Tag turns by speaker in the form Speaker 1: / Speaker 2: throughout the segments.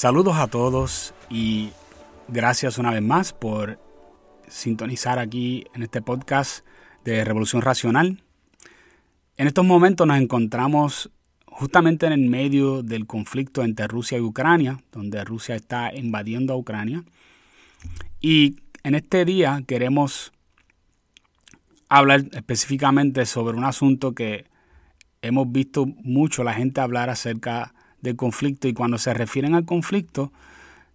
Speaker 1: Saludos a todos y gracias una vez más por sintonizar aquí en este podcast de Revolución Racional. En estos momentos nos encontramos justamente en el medio del conflicto entre Rusia y Ucrania, donde Rusia está invadiendo a Ucrania. Y en este día queremos hablar específicamente sobre un asunto que hemos visto mucho la gente hablar acerca del conflicto y cuando se refieren al conflicto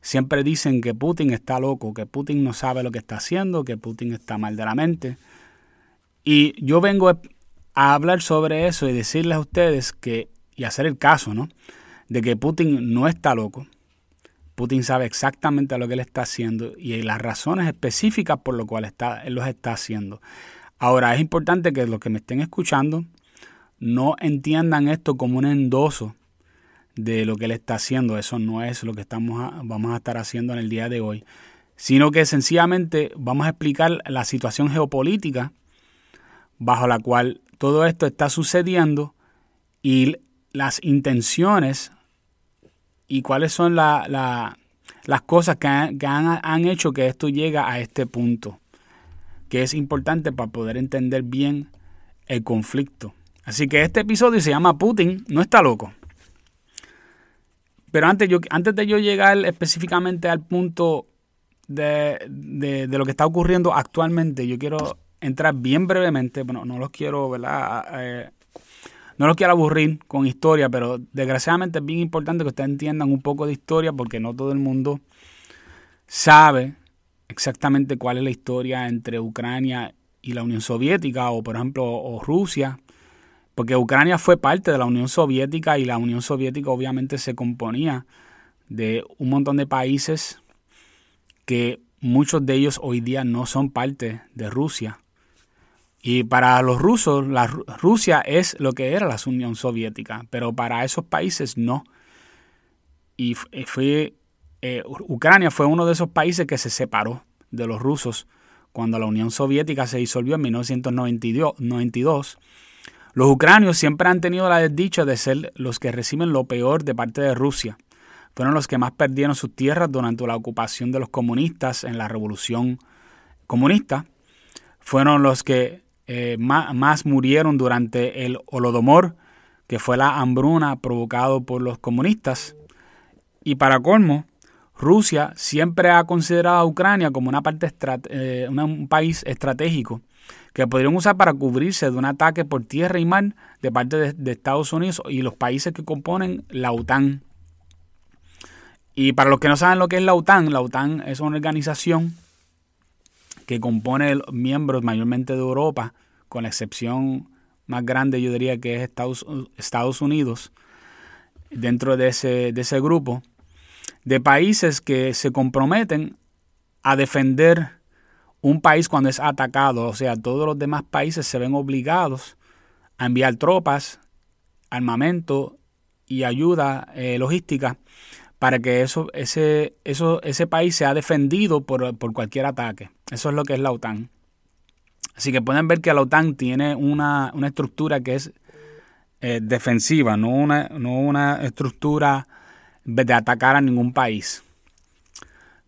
Speaker 1: siempre dicen que Putin está loco, que Putin no sabe lo que está haciendo, que Putin está mal de la mente. Y yo vengo a hablar sobre eso y decirles a ustedes que, y hacer el caso, ¿no? De que Putin no está loco. Putin sabe exactamente lo que él está haciendo y las razones específicas por lo cual está, él los está haciendo. Ahora, es importante que los que me estén escuchando no entiendan esto como un endoso de lo que él está haciendo. Eso no es lo que estamos vamos a estar haciendo en el día de hoy, sino que sencillamente vamos a explicar la situación geopolítica bajo la cual todo esto está sucediendo y las intenciones y cuáles son las cosas que, han, han hecho que esto llegue a este punto, que es importante para poder entender bien el conflicto. Así que este episodio se llama Putin no está loco. Pero antes, yo, antes de yo llegar específicamente al punto de, lo que está ocurriendo actualmente, yo quiero entrar bien brevemente, bueno, no los quiero, ¿verdad? Eh, no los quiero aburrir con historia, pero desgraciadamente es bien importante que ustedes entiendan un poco de historia porque no todo el mundo sabe exactamente cuál es la historia entre Ucrania y la Unión Soviética o por ejemplo o Rusia porque Ucrania fue parte de la Unión Soviética y la Unión Soviética obviamente se componía de un montón de países que muchos de ellos hoy día no son parte de Rusia. Y para los rusos, Rusia es lo que era la Unión Soviética, pero para esos países no. Y fue, eh, Ucrania fue uno de esos países que se separó de los rusos cuando la Unión Soviética se disolvió en 1992 los ucranios siempre han tenido la desdicha de ser los que reciben lo peor de parte de Rusia. Fueron los que más perdieron sus tierras durante la ocupación de los comunistas en la revolución comunista. Fueron los que eh, más, murieron durante el Holodomor, que fue la hambruna provocado por los comunistas. Y para colmo, Rusia siempre ha considerado a Ucrania como una parte eh, un país estratégico que podrían usar para cubrirse de un ataque por tierra y mar de parte de, Estados Unidos y los países que componen la OTAN. Y para los que no saben lo que es la OTAN, la OTAN es una organización que compone miembros mayormente de Europa, con la excepción más grande yo diría que es Estados, Estados Unidos, dentro de ese, de ese grupo, de países que se comprometen a defender un país cuando es atacado, o sea, todos los demás países se ven obligados a enviar tropas, armamento y ayuda eh, logística para que eso, ese, eso, ese país sea defendido por, cualquier ataque. Eso es lo que es la OTAN. Así que pueden ver que la OTAN tiene una, estructura que es eh, defensiva, no una, no una estructura de atacar a ningún país.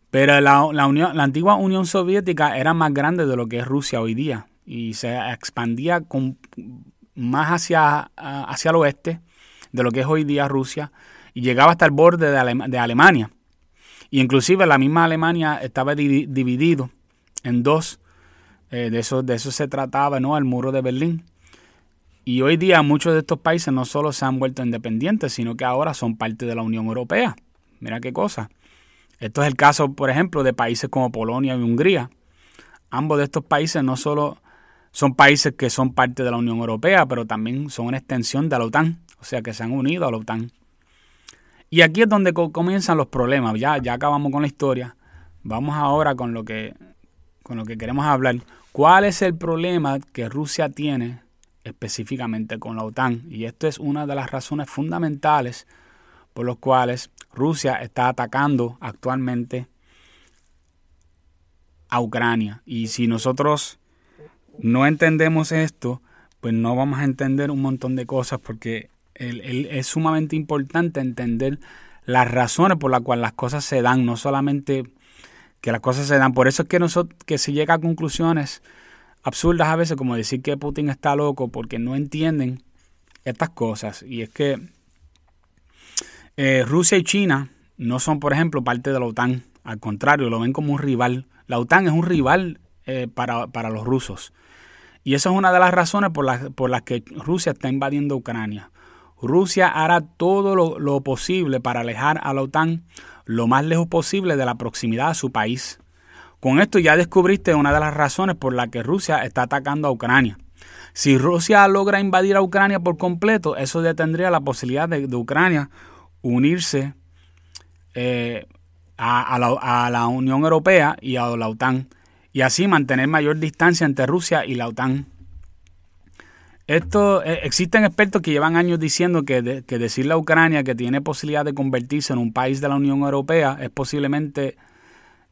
Speaker 1: Pero la, la, la antigua Unión Soviética era más grande de lo que es Rusia hoy día y se expandía con, más hacia, hacia el oeste de lo que es hoy día Rusia y llegaba hasta el borde de, Alemania. Y inclusive la misma Alemania estaba dividido en dos. Eh, de, eso, de eso se trataba, ¿no? El muro de Berlín. Y hoy día muchos de estos países no solo se han vuelto independientes, sino que ahora son parte de la Unión Europea. Mira qué cosa. Esto es el caso, por ejemplo, de países como Polonia y Hungría. Ambos de estos países no solo son países que son parte de la Unión Europea, pero también son una extensión de la OTAN, o sea que se han unido a la OTAN. Y aquí es donde comienzan los problemas. Ya, ya acabamos con la historia. Vamos ahora con lo que con lo que queremos hablar. ¿Cuál es el problema que Rusia tiene específicamente con la OTAN? Y esto es una de las razones fundamentales por las cuales Rusia está atacando actualmente a Ucrania. Y si nosotros no entendemos esto, pues no vamos a entender un montón de cosas porque es sumamente importante entender las razones por las cuales las cosas se dan, no solamente que las cosas se dan. Por eso es que, nosotros, que se llega a conclusiones absurdas a veces, como decir que Putin está loco porque no entienden estas cosas. Y es que eh, Rusia y China no son, por ejemplo, parte de la OTAN. Al contrario, lo ven como un rival. La OTAN es un rival eh, para, para, los rusos. Y esa es una de las razones por las, por que Rusia está invadiendo Ucrania. Rusia hará todo lo, lo, posible para alejar a la OTAN lo más lejos posible de la proximidad a su país. Con esto ya descubriste una de las razones por las que Rusia está atacando a Ucrania. Si Rusia logra invadir a Ucrania por completo, eso detendría la posibilidad de, de Ucrania unirse eh, a, la, Unión Europea y a la OTAN y así mantener mayor distancia entre Rusia y la OTAN. Esto, eh, existen expertos que llevan años diciendo que, decirle a Ucrania que tiene posibilidad de convertirse en un país de la Unión Europea es posiblemente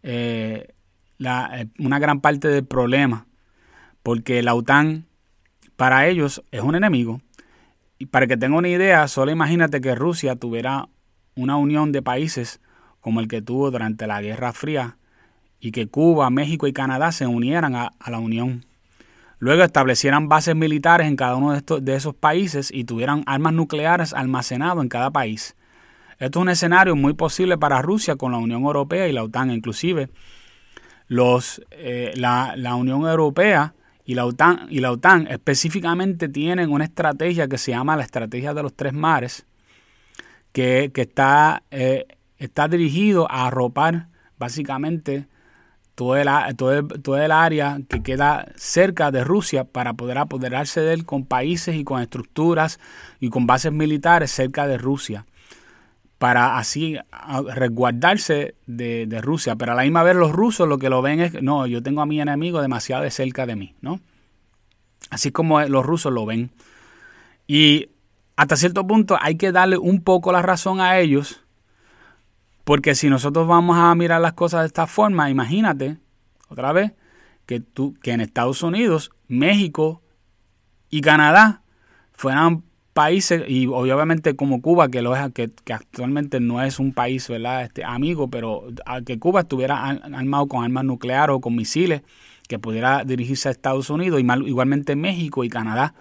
Speaker 1: eh, una gran parte del problema, porque la OTAN para ellos es un enemigo y para que tenga una idea, solo imagínate que Rusia tuviera una unión de países como el que tuvo durante la Guerra Fría y que Cuba, México y Canadá se unieran a, la Unión. Luego establecieran bases militares en cada uno de, estos, de esos países y tuvieran armas nucleares almacenadas en cada país. Esto es un escenario muy posible para Rusia con la Unión Europea y la OTAN. Inclusive los, eh, la, la Unión Europea y la OTAN, específicamente tienen una estrategia que se llama la estrategia de los tres mares, que, está, eh, está dirigido a arropar básicamente todo el, todo, todo el área que queda cerca de Rusia para poder apoderarse de él con países y con estructuras y con bases militares cerca de Rusia para así resguardarse de, Rusia. Pero a la misma vez los rusos lo que lo ven es, no, yo tengo a mi enemigo demasiado de cerca de mí, ¿no? Así como los rusos lo ven. Y hasta cierto punto hay que darle un poco la razón a ellos, porque si nosotros vamos a mirar las cosas de esta forma, imagínate, otra vez, que, tú, que en Estados Unidos, México y Canadá fueran países, y obviamente como Cuba, que, lo es, que, actualmente no es un país ¿verdad? Este, amigo, pero que Cuba estuviera armado con armas nucleares o con misiles, que pudiera dirigirse a Estados Unidos, y igualmente México y Canadá,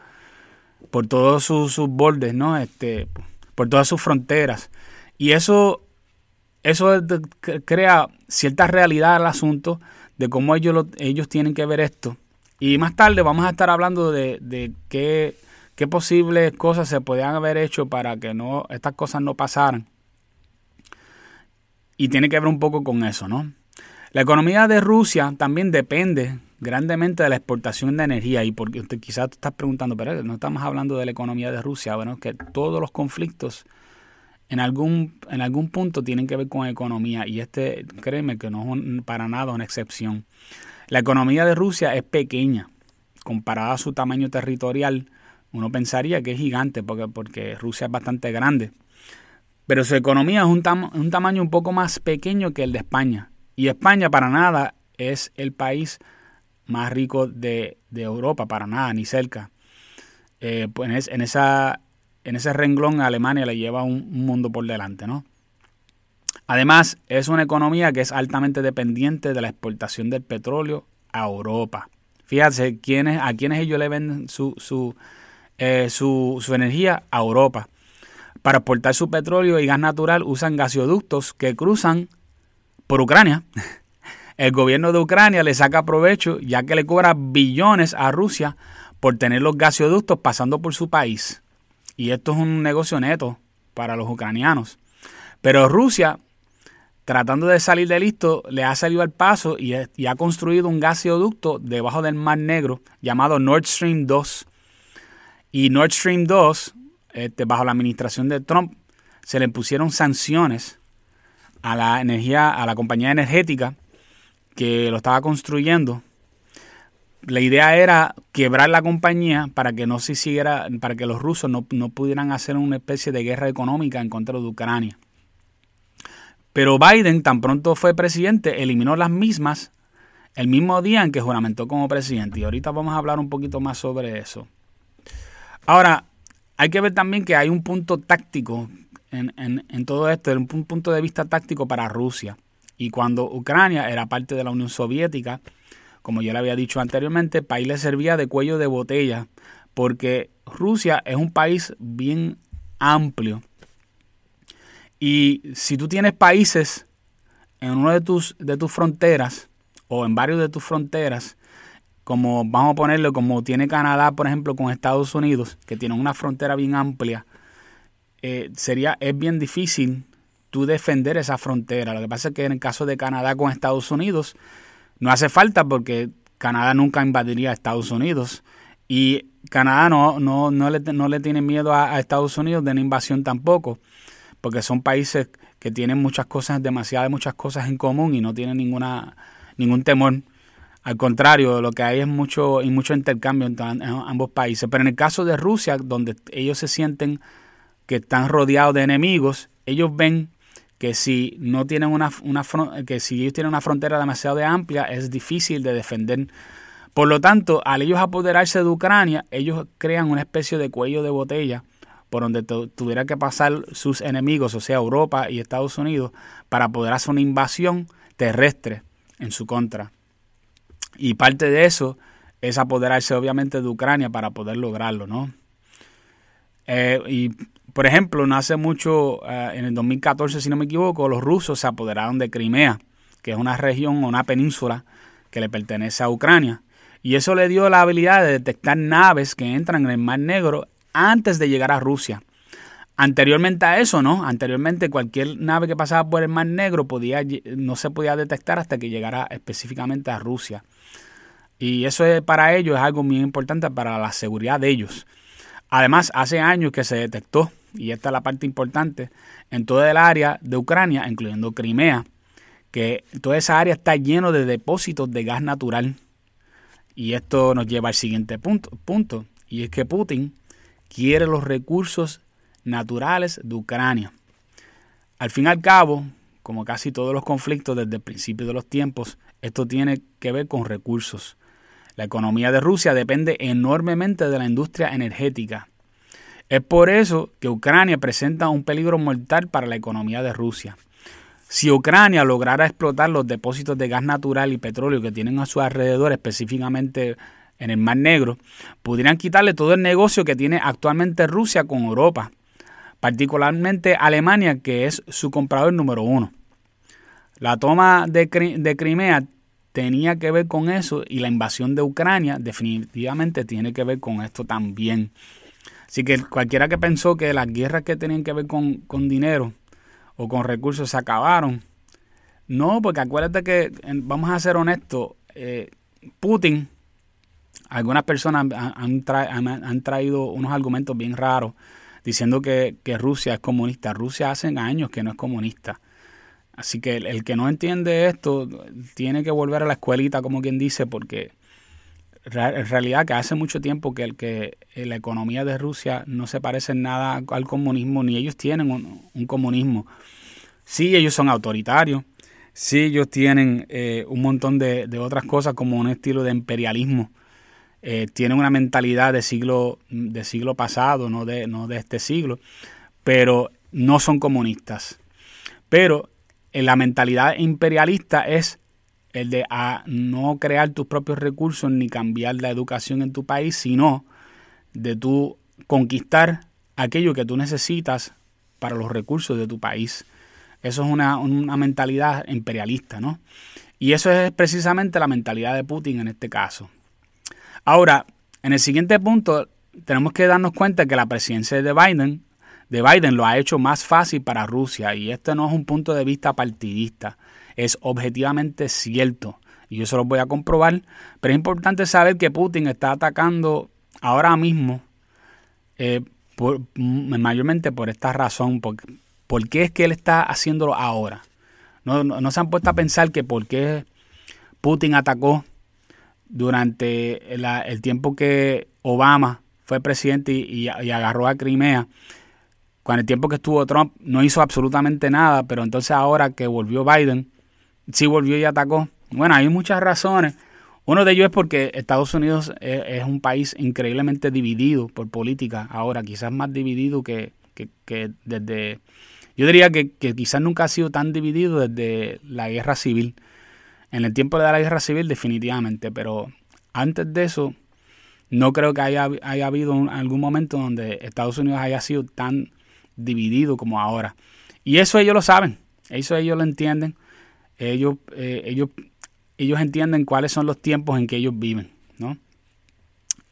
Speaker 1: por todos sus, bordes, ¿no? Este, por todas sus fronteras. Y eso, eso crea cierta realidad al asunto de cómo ellos, ellos tienen que ver esto. Y más tarde vamos a estar hablando de, de qué qué posibles cosas se podían haber hecho para que no estas cosas no pasaran. Y tiene que ver un poco con eso, ¿no? La economía de Rusia también depende grandemente de la exportación de energía y porque usted quizás te estás preguntando, pero no estamos hablando de la economía de Rusia, bueno, que todos los conflictos en algún, en algún punto tienen que ver con economía y este, créeme que no es para nada una excepción. La economía de Rusia es pequeña comparada a su tamaño territorial uno pensaría que es gigante porque, porque Rusia es bastante grande. Pero su economía es un, tamaño un poco más pequeño que el de España. Y España para nada es el país más rico de, Europa, para nada, ni cerca. Eh, pues en, esa, en ese renglón Alemania le lleva un, mundo por delante, ¿no? Además, es una economía que es altamente dependiente de la exportación del petróleo a Europa. Fíjense a quienes ellos le venden su, su, eh, su, energía a Europa. Para exportar su petróleo y gas natural usan gasoductos que cruzan por Ucrania. El gobierno de Ucrania le saca provecho ya que le cobra billones a Rusia por tener los gasoductos pasando por su país. Y esto es un negocio neto para los ucranianos. Pero Rusia, tratando de salir de listo, le ha salido al paso y ha construido un gasoducto debajo del Mar Negro llamado Nord Stream 2 y Nord Stream 2, este, bajo la administración de Trump, se le pusieron sanciones a la energía, a la compañía energética que lo estaba construyendo. La idea era quebrar la compañía para que no se siguiera, para que los rusos no, no pudieran hacer una especie de guerra económica en contra de Ucrania. Pero Biden, tan pronto fue presidente, eliminó las mismas el mismo día en que juramentó como presidente. Y ahorita vamos a hablar un poquito más sobre eso. Ahora, hay que ver también que hay un punto táctico en, todo esto un punto de vista táctico para Rusia. Y cuando Ucrania era parte de la Unión Soviética, como ya le había dicho anteriormente, el país le servía de cuello de botella, porque Rusia es un país bien amplio. Y si tú tienes países en una de tus, de tus fronteras, o en varios de tus fronteras, como vamos a ponerlo, como tiene Canadá, por ejemplo, con Estados Unidos, que tiene una frontera bien amplia, eh, sería, es bien difícil tú defender esa frontera. Lo que pasa es que en el caso de Canadá con Estados Unidos, no hace falta porque Canadá nunca invadiría a Estados Unidos. Y Canadá no, no, no, le, no le tiene miedo a, a Estados Unidos de una invasión tampoco, porque son países que tienen muchas cosas, demasiadas muchas cosas en común y no tienen ninguna, ningún temor al contrario, lo que hay es mucho, y mucho intercambio entre ambos países. Pero en el caso de Rusia, donde ellos se sienten que están rodeados de enemigos, ellos ven que si no tienen una, una que si ellos tienen una frontera demasiado amplia, es difícil de defender. Por lo tanto, al ellos apoderarse de Ucrania, ellos crean una especie de cuello de botella por donde tuviera que pasar sus enemigos, o sea, Europa y Estados Unidos, para poder hacer una invasión terrestre en su contra. Y parte de eso es apoderarse obviamente de Ucrania para poder lograrlo, ¿no? Eh, y por ejemplo, no hace mucho, eh, en el 2014, si no me equivoco, los rusos se apoderaron de Crimea, que es una región o una península que le pertenece a Ucrania. Y eso le dio la habilidad de detectar naves que entran en el Mar Negro antes de llegar a Rusia. Anteriormente a eso, ¿no? Anteriormente cualquier nave que pasaba por el Mar Negro podía, no se podía detectar hasta que llegara específicamente a Rusia. Y eso es, para ellos es algo muy importante para la seguridad de ellos. Además, hace años que se detectó, y esta es la parte importante, en toda el área de Ucrania, incluyendo Crimea, que toda esa área está lleno de depósitos de gas natural. Y esto nos lleva al siguiente punto, punto y es que Putin quiere los recursos naturales de Ucrania. Al fin y al cabo, como casi todos los conflictos desde el principio de los tiempos, esto tiene que ver con recursos. La economía de Rusia depende enormemente de la industria energética. Es por eso que Ucrania presenta un peligro mortal para la economía de Rusia. Si Ucrania lograra explotar los depósitos de gas natural y petróleo que tienen a su alrededor, específicamente en el Mar Negro, podrían quitarle todo el negocio que tiene actualmente Rusia con Europa, particularmente Alemania, que es su comprador número uno. La toma de, Crimea tenía que ver con eso y la invasión de Ucrania definitivamente tiene que ver con esto también. Así que cualquiera que pensó que las guerras que tenían que ver con, dinero o con recursos se acabaron, no, porque acuérdate que, vamos a ser honestos, eh, Putin, algunas personas han, han, traído unos argumentos bien raros diciendo que, que Rusia es comunista. Rusia hace años que no es comunista. Así que el, que no entiende esto tiene que volver a la escuelita, como quien dice, porque en realidad que hace mucho tiempo que, el, que la economía de Rusia no se parece en nada al comunismo, ni ellos tienen un, comunismo. Sí, ellos son autoritarios, sí, ellos tienen eh, un montón de, otras cosas como un estilo de imperialismo. Eh, tienen una mentalidad de siglo, de siglo pasado, no de, no de este siglo, pero no son comunistas. Pero la mentalidad imperialista es el de a no crear tus propios recursos ni cambiar la educación en tu país, sino de tú conquistar aquello que tú necesitas para los recursos de tu país. Eso es una, una mentalidad imperialista, ¿no? Y eso es precisamente la mentalidad de Putin en este caso. Ahora, en el siguiente punto, tenemos que darnos cuenta que la presidencia de Biden de Biden lo ha hecho más fácil para Rusia y este no es un punto de vista partidista, es objetivamente cierto y yo se lo voy a comprobar, pero es importante saber que Putin está atacando ahora mismo eh, mayormente por esta razón, ¿por qué es que él está haciéndolo ahora? No, se han puesto a pensar que por qué Putin atacó durante el tiempo que Obama fue presidente y agarró a Crimea con el tiempo que estuvo Trump no hizo absolutamente nada, pero entonces ahora que volvió Biden, sí volvió y atacó. Bueno, hay muchas razones. Uno de ellos es porque Estados Unidos es, un país increíblemente dividido por política ahora, quizás más dividido que, que, desde, yo diría que, que, quizás nunca ha sido tan dividido desde la guerra civil. En el tiempo de la guerra civil definitivamente, pero antes de eso no creo que haya, haya habido algún momento donde Estados Unidos haya sido tan dividido como ahora. Y eso ellos lo saben, eso ellos lo entienden, ellos, eh, ellos, ellos entienden cuáles son los tiempos en que ellos viven, ¿no?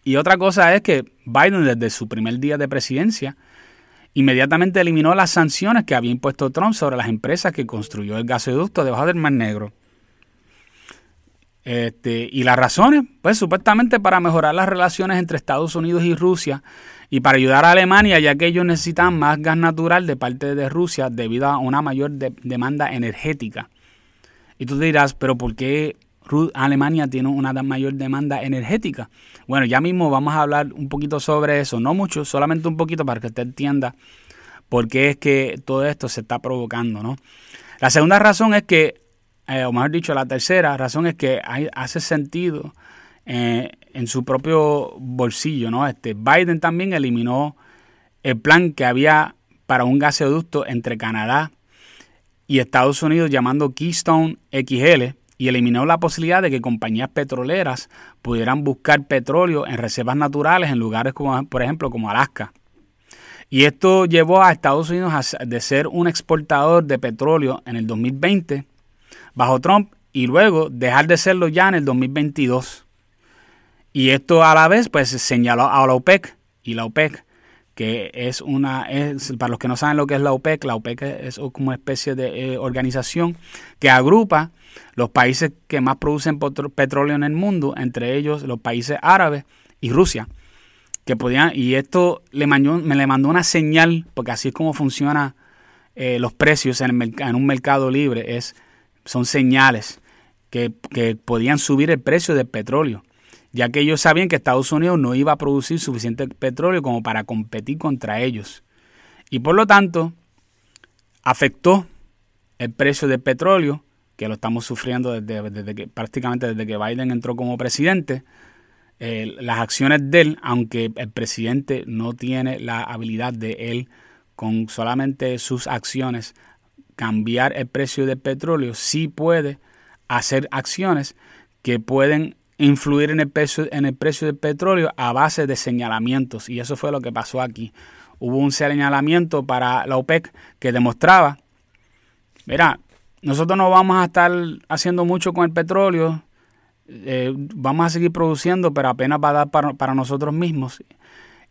Speaker 1: Y otra cosa es que Biden desde su primer día de presidencia inmediatamente eliminó las sanciones que había impuesto Trump sobre las empresas que construyó el gasoducto debajo del Mar Negro. Este, y las razones, pues supuestamente para mejorar las relaciones entre Estados Unidos y Rusia y para ayudar a Alemania, ya que ellos necesitan más gas natural de parte de Rusia debido a una mayor demanda energética. Y tú dirás, pero ¿por qué Alemania tiene una mayor demanda energética? Bueno, ya mismo vamos a hablar un poquito sobre eso, no mucho, solamente un poquito para que usted entienda por qué es que todo esto se está provocando, ¿no? La segunda razón es que eh, o mejor dicho, la tercera razón es que hace sentido eh, en su propio bolsillo, ¿no? Este, Biden también eliminó el plan que había para un gasoducto entre Canadá y Estados Unidos llamando Keystone XL y eliminó la posibilidad de que compañías petroleras pudieran buscar petróleo en reservas naturales en lugares como, por ejemplo, como Alaska. Y esto llevó a Estados Unidos de ser un exportador de petróleo en el 2020 bajo Trump y luego dejar de serlo ya en el 2022. Y esto a la vez pues señaló a la OPEC y la OPEC que es una, es, para los que no saben lo que es la OPEC, la OPEC es como una especie de eh, organización que agrupa los países que más producen petróleo en el mundo, entre ellos los países árabes y Rusia, que podían, y esto le mandó, me le mandó una señal, porque así es como funciona eh, los precios en, en un mercado libre, es son señales que, podían subir el precio del petróleo, ya que ellos sabían que Estados Unidos no iba a producir suficiente petróleo como para competir contra ellos. Y por lo tanto, afectó el precio del petróleo, que lo estamos sufriendo desde, que, prácticamente desde que Biden entró como presidente. Eh, las acciones de él, aunque el presidente no tiene la habilidad de él con solamente sus acciones cambiar el precio del petróleo, sí puede hacer acciones que pueden influir en el precio, en el precio del petróleo a base de señalamientos. Y eso fue lo que pasó aquí. Hubo un señalamiento para la OPEC que demostraba, mira, nosotros no vamos a estar haciendo mucho con el petróleo, eh, vamos a seguir produciendo, pero apenas va a dar para, nosotros mismos.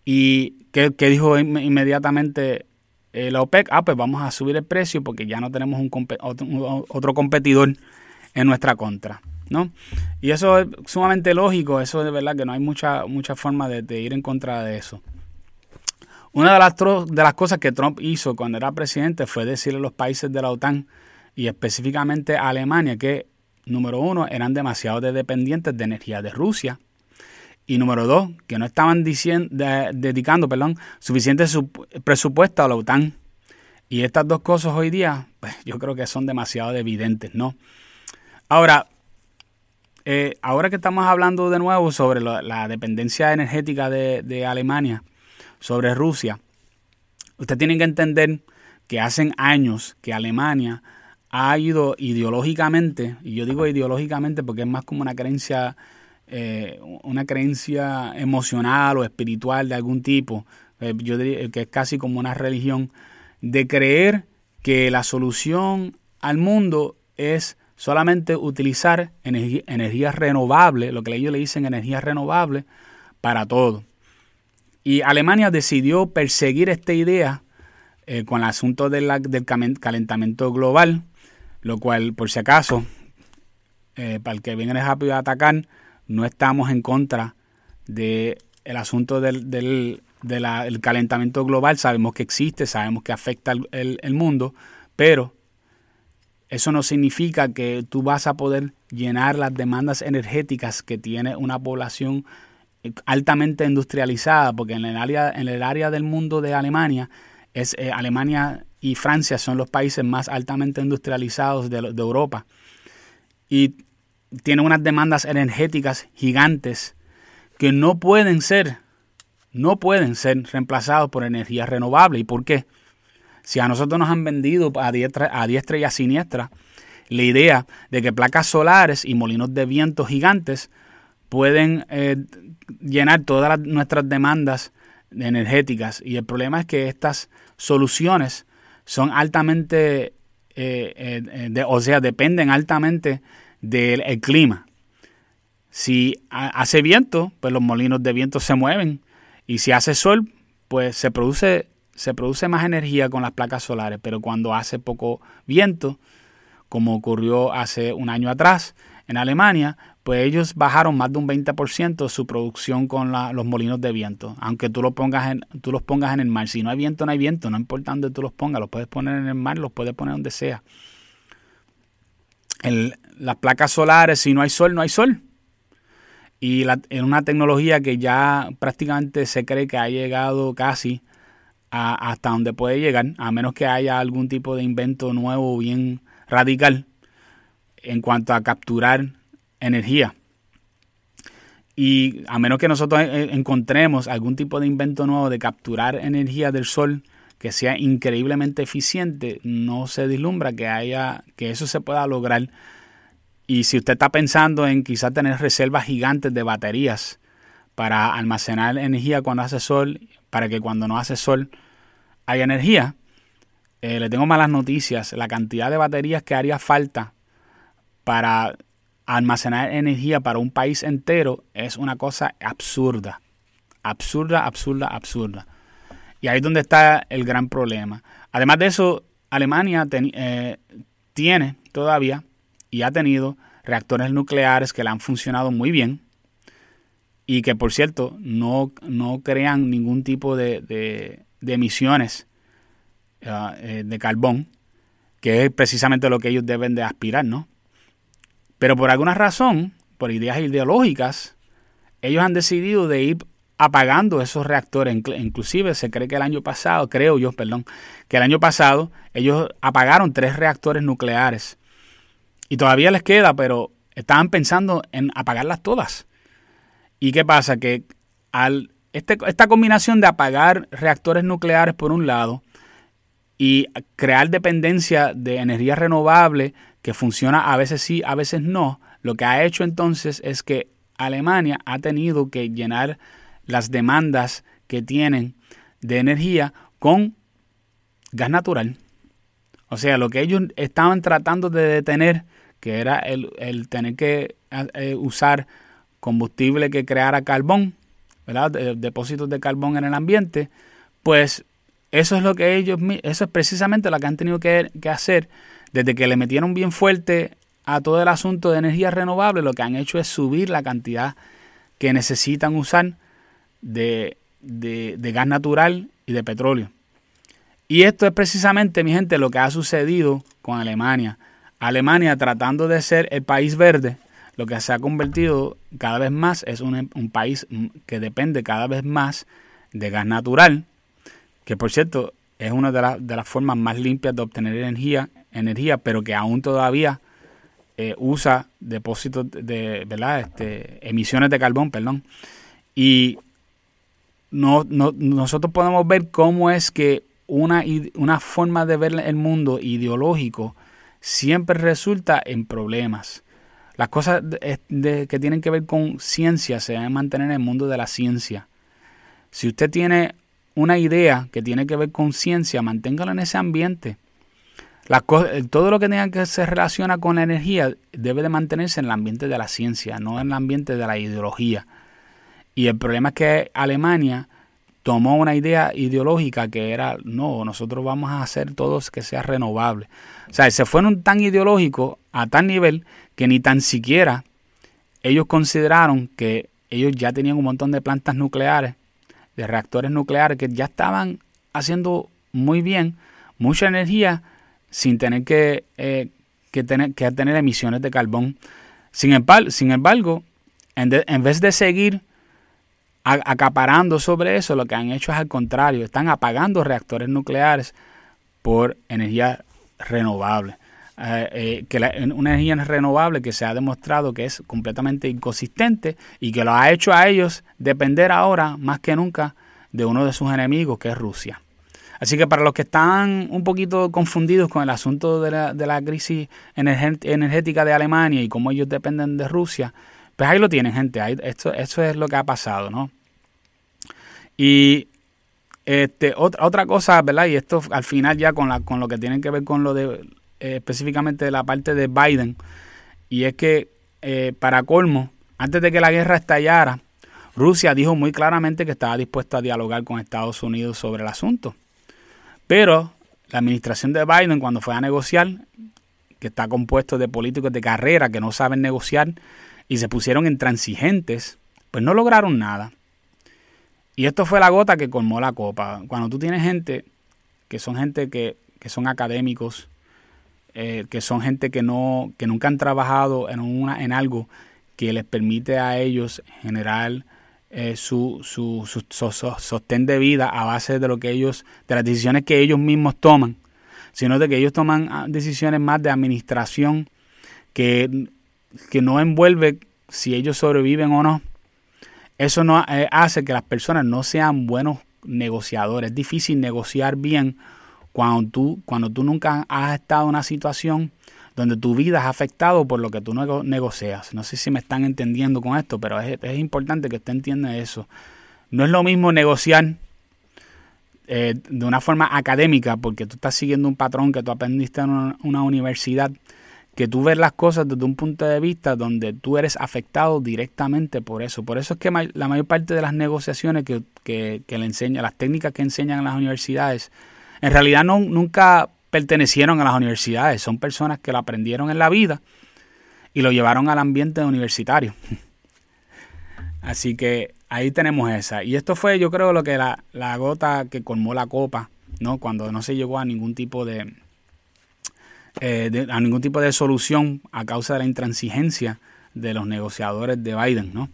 Speaker 1: Y que, dijo inmediatamente eh, la OPEC, ah, pues vamos a subir el precio porque ya no tenemos un otro, competidor en nuestra contra. ¿no? Y eso es sumamente lógico, eso de verdad que no hay mucha, mucha forma de, ir en contra de eso. Una de las, de las cosas que Trump hizo cuando era presidente fue decirle a los países de la OTAN y específicamente a Alemania que, número uno, eran demasiado dependientes de energía de Rusia y número dos, que no estaban diciendo, dedicando perdón, suficiente presupuesto a la OTAN. Y estas dos cosas hoy día, pues yo creo que son demasiado evidentes, ¿no? Ahora, eh, ahora que estamos hablando de nuevo sobre la, dependencia energética de, Alemania sobre Rusia, ustedes tienen que entender que hacen años que Alemania ha ido ideológicamente, y yo digo ideológicamente porque es más como una creencia eh, una creencia emocional o espiritual de algún tipo, eh, yo diría que es casi como una religión, de creer que la solución al mundo es solamente utilizar energía, energía renovable, lo que ellos le dicen energía renovable, para todo. Y Alemania decidió perseguir esta idea eh, con el asunto del calentamiento global, lo cual, por si acaso, para el que viene rápido a atacar, no estamos en contra del el asunto del, del, calentamiento global. Sabemos que existe, sabemos que afecta el, el mundo, pero eso no significa que tú vas a poder llenar las demandas energéticas que tiene una población altamente industrializada, porque en el área, en el área del mundo de Alemania, es eh, Alemania y Francia son los países más altamente industrializados de, de Europa. Y tiene unas demandas energéticas gigantes que no pueden ser no pueden ser reemplazados por energía renovable. ¿Y por qué? Si a nosotros nos han vendido a diestra, a diestra y a siniestra la idea de que placas solares y molinos de viento gigantes pueden eh, llenar todas nuestras demandas energéticas. Y el problema es que estas soluciones son altamente, eh, eh, o sea, dependen altamente del clima. Si hace viento, pues los molinos de viento se mueven. Y si hace sol, pues se produce, se produce más energía con las placas solares. Pero cuando hace poco viento, como ocurrió hace un año atrás en Alemania, pues ellos bajaron más de un 20% su producción con los molinos de viento. Aunque tú, lo pongas en, tú los pongas en el mar. Si no hay viento, no hay viento. No importa dónde tú los pongas. Los puedes poner en el mar, los puedes poner donde sea. Las placas solares, si no hay sol, no hay sol. Y en una tecnología que ya prácticamente se cree que ha llegado casi hasta donde puede llegar, a menos que haya algún tipo de invento nuevo bien radical en cuanto a capturar energía. Y a menos que nosotros encontremos algún tipo de invento nuevo de capturar energía del sol que sea increíblemente eficiente, no se vislumbra que haya que eso se pueda lograr y si usted está pensando en quizás tener reservas gigantes de baterías para almacenar energía cuando hace sol, para que cuando no hace sol haya energía, eh, le tengo malas noticias. La cantidad de baterías que haría falta para almacenar energía para un país entero es una cosa absurda. Absurda, absurda, absurda. Y ahí es donde está el gran problema. Además de eso, Alemania eh, tiene todavía y ha tenido reactores nucleares que le han funcionado muy bien y que por cierto no, no crean ningún tipo de, emisiones ah, eh, de carbón, que es precisamente lo que ellos deben de aspirar, ¿no? Pero por alguna razón, por ideas ideológicas, ellos han decidido de ir apagando esos reactores. Inclusive se cree que el año pasado, creo yo, perdón, que el año pasado ellos apagaron tres reactores nucleares y todavía les queda, pero estaban pensando en apagarlas todas. ¿Y qué pasa? Que al este, esta combinación de apagar reactores nucleares por un lado y crear dependencia de energía renovable que funciona a veces sí, a veces no, lo que ha hecho entonces es que Alemania ha tenido que llenar las demandas que tienen de energía con gas natural. O sea, lo que ellos estaban tratando de detener que era el, tener que eh, usar combustible que creara carbón, ¿verdad? depósitos de carbón en el ambiente, pues eso es lo que ellos, eso es precisamente lo que han tenido que, hacer desde que le metieron bien fuerte a todo el asunto de energía renovable, lo que han hecho es subir la cantidad que necesitan usar de, de gas natural y de petróleo. Y esto es precisamente, mi gente, lo que ha sucedido con Alemania. Alemania, tratando de ser el país verde, lo que se ha convertido cada vez más es un, país que depende cada vez más de gas natural, que por cierto es una de, de las formas más limpias de obtener energía, energía pero que aún todavía eh, usa depósitos de, ¿verdad? Este, emisiones de carbón, perdón. Y no, nosotros podemos ver cómo es que una, una forma de ver el mundo ideológico siempre resulta en problemas. Las cosas que tienen que ver con ciencia se deben mantener en el mundo de la ciencia. Si usted tiene una idea que tiene que ver con ciencia, manténgalo en ese ambiente. todo lo que tenga que se relaciona con la energía debe de mantenerse en el ambiente de la ciencia, no en el ambiente de la ideología. Y el problema es que Alemania tomó una idea ideológica que era, no, nosotros vamos a hacer todos que sea renovable. O sea, se fueron tan ideológicos a tal nivel que ni tan siquiera ellos consideraron que ellos ya tenían un montón de plantas nucleares, de reactores nucleares que ya estaban haciendo muy bien, mucha energía sin tener que, eh, tener, que tener emisiones de carbón. Sin embargo, sin embargo en vez de seguir acaparando sobre eso, lo que han hecho es al contrario, están apagando reactores nucleares por energía renovable. eh, que una energía renovable que se ha demostrado que es completamente inconsistente y que lo ha hecho a ellos depender ahora más que nunca de uno de sus enemigos, que es Rusia. Así que para los que están un poquito confundidos con el asunto de la, de la crisis energética de Alemania y cómo ellos dependen de Rusia, pues ahí lo tienen, gente. esto es lo que ha pasado, ¿no? Y este, otra, otra cosa, ¿verdad? Y esto al final ya con lo que tiene que ver con lo de eh, específicamente de la parte de Biden, y es que eh, para colmo, antes de que la guerra estallara, Rusia dijo muy claramente que estaba dispuesta a dialogar con Estados Unidos sobre el asunto. Pero la administración de Biden, cuando fue a negociar, que está compuesto de políticos de carrera que no saben negociar y se pusieron intransigentes, pues no lograron nada. Y esto fue la gota que colmó la copa. Cuando tú tienes gente que son gente que, que son académicos, eh, que son gente que no que nunca han trabajado en una en algo que les permite a ellos generar eh, su, su, sostén de vida a base de lo que ellos de las decisiones que ellos mismos toman sino de que ellos toman ah, decisiones más de administración que, que no envuelve si ellos sobreviven o no eso no eh, hace que las personas no sean buenos negociadores es difícil negociar bien cuando tú, cuando tú nunca has estado en una situación donde tu vida es afectado por lo que tú negocias. No sé si me están entendiendo con esto, pero es, importante que usted entienda eso. No es lo mismo negociar eh, de una forma académica, porque tú estás siguiendo un patrón que tú aprendiste en una, universidad, que tú ves las cosas desde un punto de vista donde tú eres afectado directamente por eso. Por eso es que la mayor parte de las negociaciones que, que, que le enseña, las técnicas que enseñan en las universidades, en realidad no, nunca pertenecieron a las universidades, son personas que lo aprendieron en la vida y lo llevaron al ambiente universitario. Así que ahí tenemos esa. Y esto fue, yo creo, lo que la, la gota que colmó la copa, ¿no? Cuando no se llegó a ningún tipo de, eh, a ningún tipo de solución a causa de la intransigencia de los negociadores de Biden, ¿no?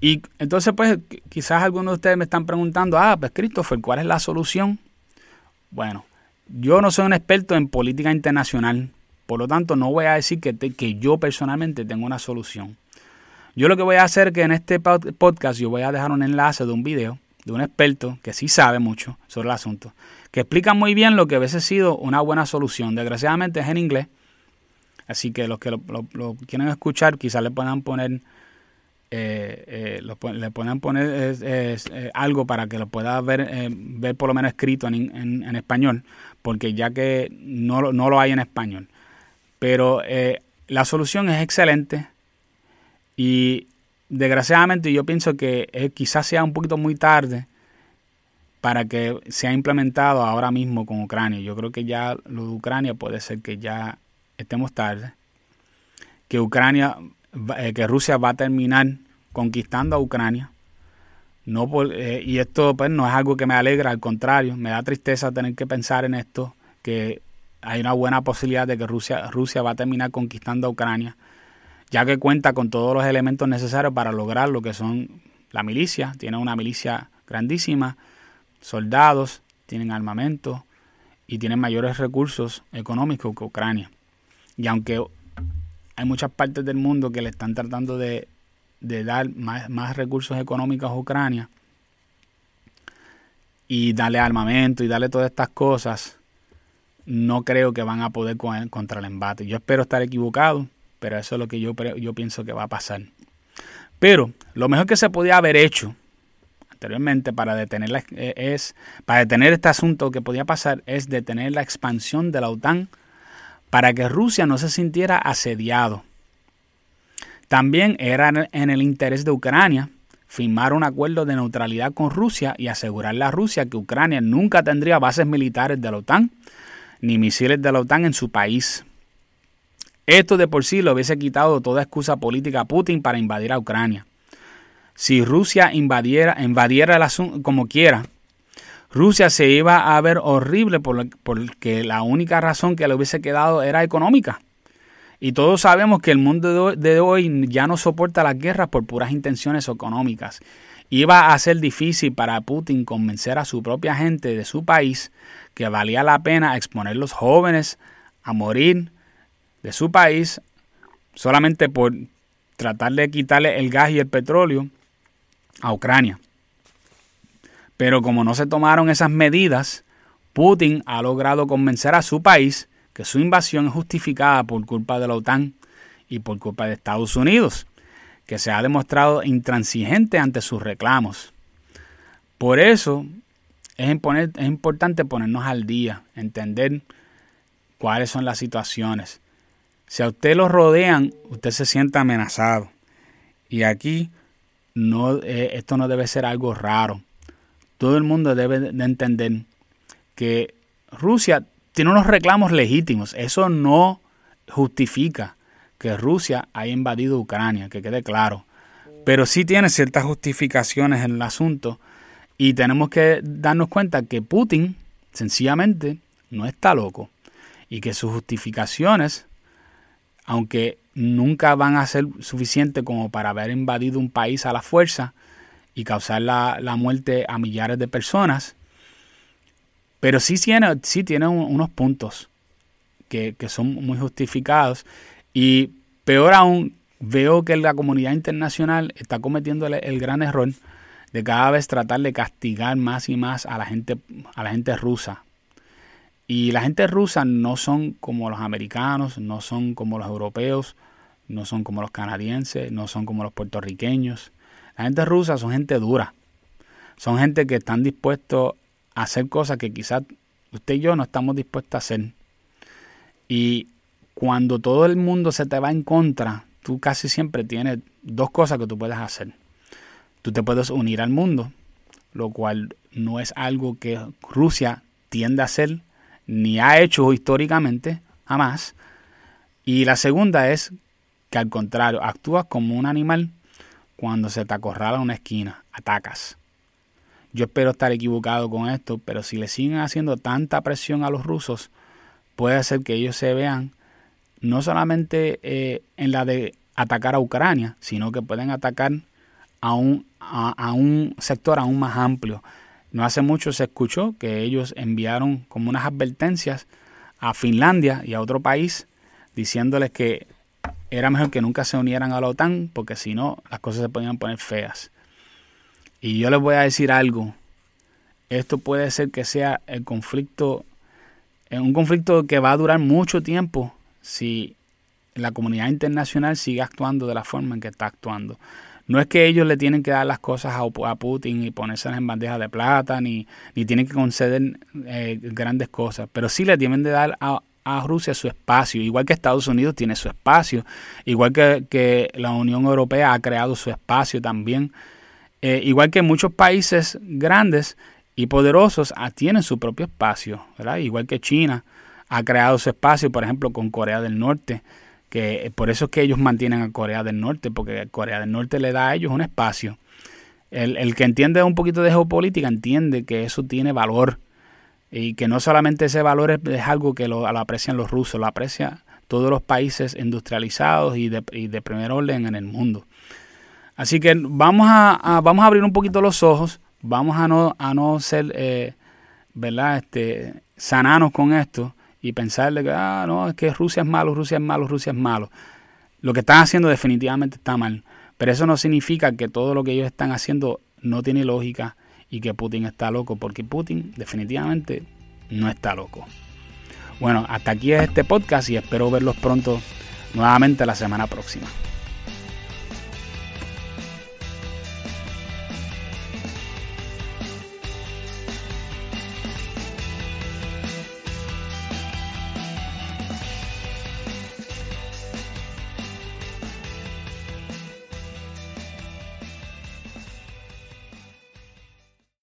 Speaker 1: Y entonces, pues, quizás algunos de ustedes me están preguntando, ah, pues Christopher, ¿cuál es la solución? Bueno, yo no soy un experto en política internacional, por lo tanto no voy a decir que, que yo personalmente tengo una solución. Yo lo que voy a hacer es que en este podcast yo voy a dejar un enlace de un video de un experto que sí sabe mucho sobre el asunto, que explica muy bien lo que ha sido una buena solución. Desgraciadamente es en inglés, así que los que lo, lo quieren escuchar quizás le puedan poner eh, eh, le puedan poner eh, algo para que lo pueda ver, ver por lo menos escrito en, en, español, porque ya que no, no, lo hay en español. Pero la solución es excelente y desgraciadamente yo pienso que quizás sea un poquito muy tarde para que sea implementado ahora mismo con Ucrania. Yo creo que ya lo de Ucrania puede ser que ya estemos tarde, que Ucrania eh, que Rusia va a terminar conquistando a Ucrania. No eh, y esto pues, no es algo que me alegra, al contrario, me da tristeza tener que pensar en esto, que hay una buena posibilidad de que Rusia, Rusia va a terminar conquistando a Ucrania, ya que cuenta con todos los elementos necesarios para lograr lo que son la milicia, tiene una milicia grandísima, soldados, tienen armamento y tienen mayores recursos económicos que Ucrania. Y aunque hay muchas partes del mundo que le están tratando de, dar más, recursos económicos a Ucrania y darle armamento y darle todas estas cosas, no creo que van a poder contra el embate. Yo espero estar equivocado, pero eso es lo que yo, pienso que va a pasar. Pero lo mejor que se podía haber hecho anteriormente para detener la, eh, es para detener este asunto que podía pasar es detener la expansión de la OTAN para que Rusia no se sintiera asediado. También era en el interés de Ucrania firmar un acuerdo de neutralidad con Rusia y asegurarle a Rusia que Ucrania nunca tendría bases militares de la OTAN ni misiles de la OTAN en su país. Esto de por sí lo hubiese quitado toda excusa política a Putin para invadir a Ucrania. Si Rusia invadiera, invadiera el asunto como quiera, Rusia se iba a ver horrible porque la única razón que le hubiese quedado era económica. Y todos sabemos que el mundo de hoy ya no soporta las guerras por puras intenciones económicas. Iba a ser difícil para Putin convencer a su propia gente de su país que valía la pena exponer los jóvenes a morir de su país solamente por tratar de quitarle el gas y el petróleo a Ucrania. Pero como no se tomaron esas medidas, Putin ha logrado convencer a su país que su invasión es justificada por culpa de la OTAN y por culpa de Estados Unidos, que se ha demostrado intransigente ante sus reclamos. Por eso es, es importante ponernos al día, entender cuáles son las situaciones. Si a usted lo rodean, usted se siente amenazado. Y aquí no, eh, esto no debe ser algo raro. Todo el mundo debe de entender que Rusia tiene unos reclamos legítimos. Eso no justifica que Rusia haya invadido Ucrania, que quede claro. Pero sí tiene ciertas justificaciones en el asunto y tenemos que darnos cuenta que Putin sencillamente no está loco y que sus justificaciones, aunque nunca van a ser suficientes como para haber invadido un país a la fuerza y causar la, muerte a millares de personas, pero sí tiene, sí unos puntos que, son muy justificados. Y peor aún, veo que la comunidad internacional está cometiendo el, gran error de cada vez tratar de castigar más y más a la gente, a la gente rusa y la gente rusa no son como los americanos, no son como los europeos, no son como los canadienses, no son como los puertorriqueños. La gente rusa son gente dura. Son gente que están dispuestos a hacer cosas que quizás usted y yo no estamos dispuestos a hacer. Y cuando todo el mundo se te va en contra, tú casi siempre tienes dos cosas que tú puedes hacer. Tú te puedes unir al mundo, lo cual no es algo que Rusia tiende a hacer ni ha hecho históricamente, jamás. Y la segunda es que al contrario, actúas como un animal cuando se te acorrala una esquina, atacas. Yo espero estar equivocado con esto, pero si le siguen haciendo tanta presión a los rusos, puede ser que ellos se vean no solamente eh, en la de atacar a Ucrania, sino que pueden atacar a un, a un sector aún más amplio no hace mucho se escuchó que ellos enviaron como unas advertencias a Finlandia y a otro país diciéndoles que era mejor que nunca se unieran a la OTAN porque si no las cosas se podían poner feas. Y yo les voy a decir algo. Esto puede ser que sea el conflicto, un conflicto que va a durar mucho tiempo si la comunidad internacional sigue actuando de la forma en que está actuando. No es que ellos le tienen que dar las cosas a, Putin y ponérselas en bandeja de plata, ni, ni tienen que conceder eh, grandes cosas, pero sí le tienen que dar a, Rusia su espacio, igual que Estados Unidos tiene su espacio, igual que, la Unión Europea ha creado su espacio también, eh, igual que muchos países grandes y poderosos ah, tienen su propio espacio, ¿verdad? igual que China ha creado su espacio, por ejemplo, con Corea del Norte que por eso es que ellos mantienen a Corea del Norte, porque Corea del Norte le da a ellos un espacio. El, que entiende un poquito de geopolítica entiende que eso tiene valor y que no solamente ese valor es, algo que lo, aprecian los rusos, lo aprecian todos los países industrializados y de, primer orden en el mundo. Así que vamos a, vamos a abrir un poquito los ojos, vamos a no, a no ser, eh, ¿verdad? Este, sananos con esto y pensarle que, ah, no, es que Rusia es malo, Rusia es malo, Rusia es malo. Lo que están haciendo definitivamente está mal. Pero eso no significa que todo lo que ellos están haciendo no tiene lógica y que Putin está loco, porque Putin definitivamente no está loco. Bueno, hasta aquí es este podcast y espero verlos pronto nuevamente la semana próxima.